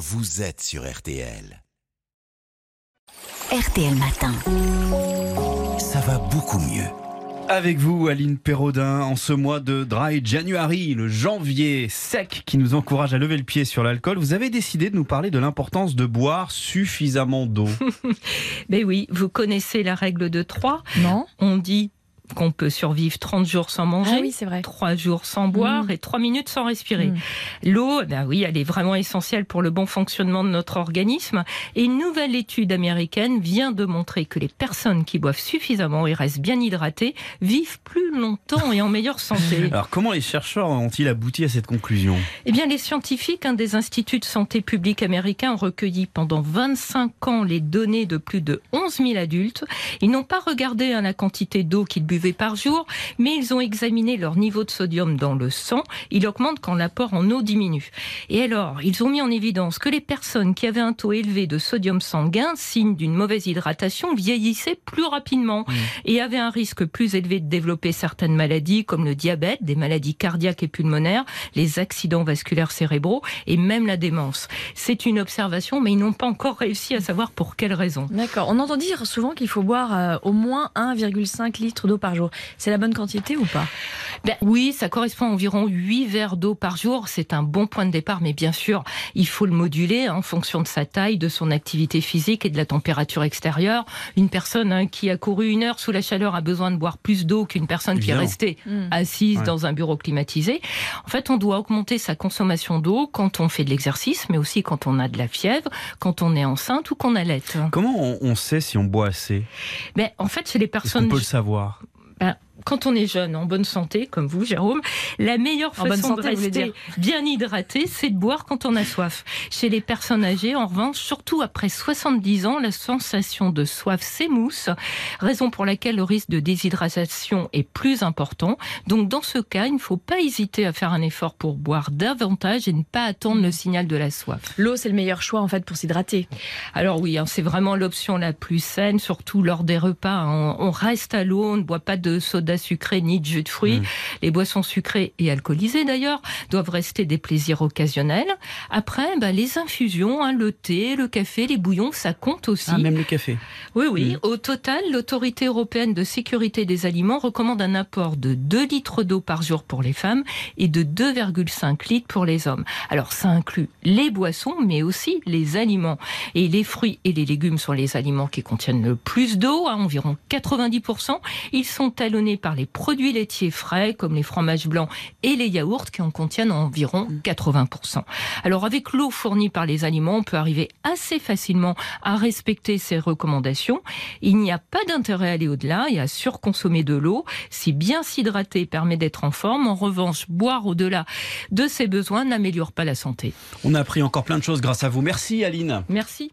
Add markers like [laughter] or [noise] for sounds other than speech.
vous êtes sur RTL. RTL Matin. Ça va beaucoup mieux. Avec vous, Aline Perraudin, en ce mois de Dry January, le janvier sec qui nous encourage à lever le pied sur l'alcool, vous avez décidé de nous parler de l'importance de boire suffisamment d'eau. Mais [laughs] oui, vous connaissez la règle de 3. Non On dit qu'on peut survivre 30 jours sans manger, Ah oui, c'est vrai. 3 jours sans boire Mm. et 3 minutes sans respirer. Mm. L'eau, ben oui, elle est vraiment essentielle pour le bon fonctionnement de notre organisme. Et une nouvelle étude américaine vient de montrer que les personnes qui boivent suffisamment et restent bien hydratées vivent plus longtemps et en meilleure santé. [laughs] Alors comment les chercheurs ont-ils abouti à cette conclusion? Eh bien, les scientifiques un des instituts de santé publique américains ont recueilli pendant 25 ans les données de plus de 11 000 adultes. Ils n'ont pas regardé hein, la quantité d'eau qu'ils buvaient par jour, mais ils ont examiné leur niveau de sodium dans le sang. Il augmente quand l'apport en eau diminue. Et alors, ils ont mis en évidence que les personnes qui avaient un taux élevé de sodium sanguin, signe d'une mauvaise hydratation, vieillissaient plus rapidement et avaient un risque plus élevé de développer certaines maladies comme le diabète, des maladies cardiaques et pulmonaires, les accidents vasculaires cérébraux et même la démence. C'est une observation, mais ils n'ont pas encore réussi à savoir pour quelles raisons. D'accord. On entend dire souvent qu'il faut boire euh, au moins 1,5 litre d'eau par jour. C'est la bonne quantité ou pas? Ben oui, ça correspond à environ 8 verres d'eau par jour. C'est un bon point de départ, mais bien sûr, il faut le moduler hein, en fonction de sa taille, de son activité physique et de la température extérieure. Une personne hein, qui a couru une heure sous la chaleur a besoin de boire plus d'eau qu'une personne qui est restée Mm. assise Ouais. dans un bureau climatisé. En fait, on doit augmenter sa consommation d'eau quand on fait de l'exercice, mais aussi quand on a de la fièvre, quand on est enceinte ou qu'on allait. Comment on, on sait si on boit assez? Mais en fait, chez les personnes peut le savoir? ben, quand on est jeune, en bonne santé, comme vous, Jérôme, la meilleure En façon santé, de rester bien hydraté, c'est de boire quand on a soif. Chez les personnes âgées, en revanche, surtout après 70 ans, la sensation de soif s'émousse, raison pour laquelle le risque de déshydratation est plus important. Donc, dans ce cas, il ne faut pas hésiter à faire un effort pour boire davantage et ne pas attendre le signal de la soif. L'eau, c'est le meilleur choix en fait pour s'hydrater. Alors oui, hein, c'est vraiment l'option la plus saine, surtout lors des repas. hein. On, on reste à l'eau, on ne boit pas de soda sucré ni de jus de fruits. Mm. Les boissons sucrées et alcoolisées d'ailleurs doivent rester des plaisirs occasionnels. Après, bah, les infusions, hein, le thé, le café, les bouillons, ça compte aussi. Ah, même le café. Oui, oui. Au total, l'autorité européenne de sécurité des aliments recommande un apport de 2 litres d'eau par jour pour les femmes et de 2,5 litres pour les hommes. Alors, ça inclut les boissons, mais aussi les aliments. Et les fruits et les légumes sont les aliments qui contiennent le plus d'eau, à environ 90%. Ils sont talonnés par les produits laitiers frais, comme les fromages blancs et les yaourts, qui en contiennent environ 80%. Alors, avec l'eau fournie par les aliments, on peut arriver assez facilement à respecter ces recommandations. Il n'y a pas d'intérêt à aller au-delà et à surconsommer de l'eau. Si bien s'hydrater permet d'être en forme, en revanche, boire au-delà de ses besoins n'améliore pas la santé. On a appris encore plein de choses grâce à vous. Merci Aline. Merci.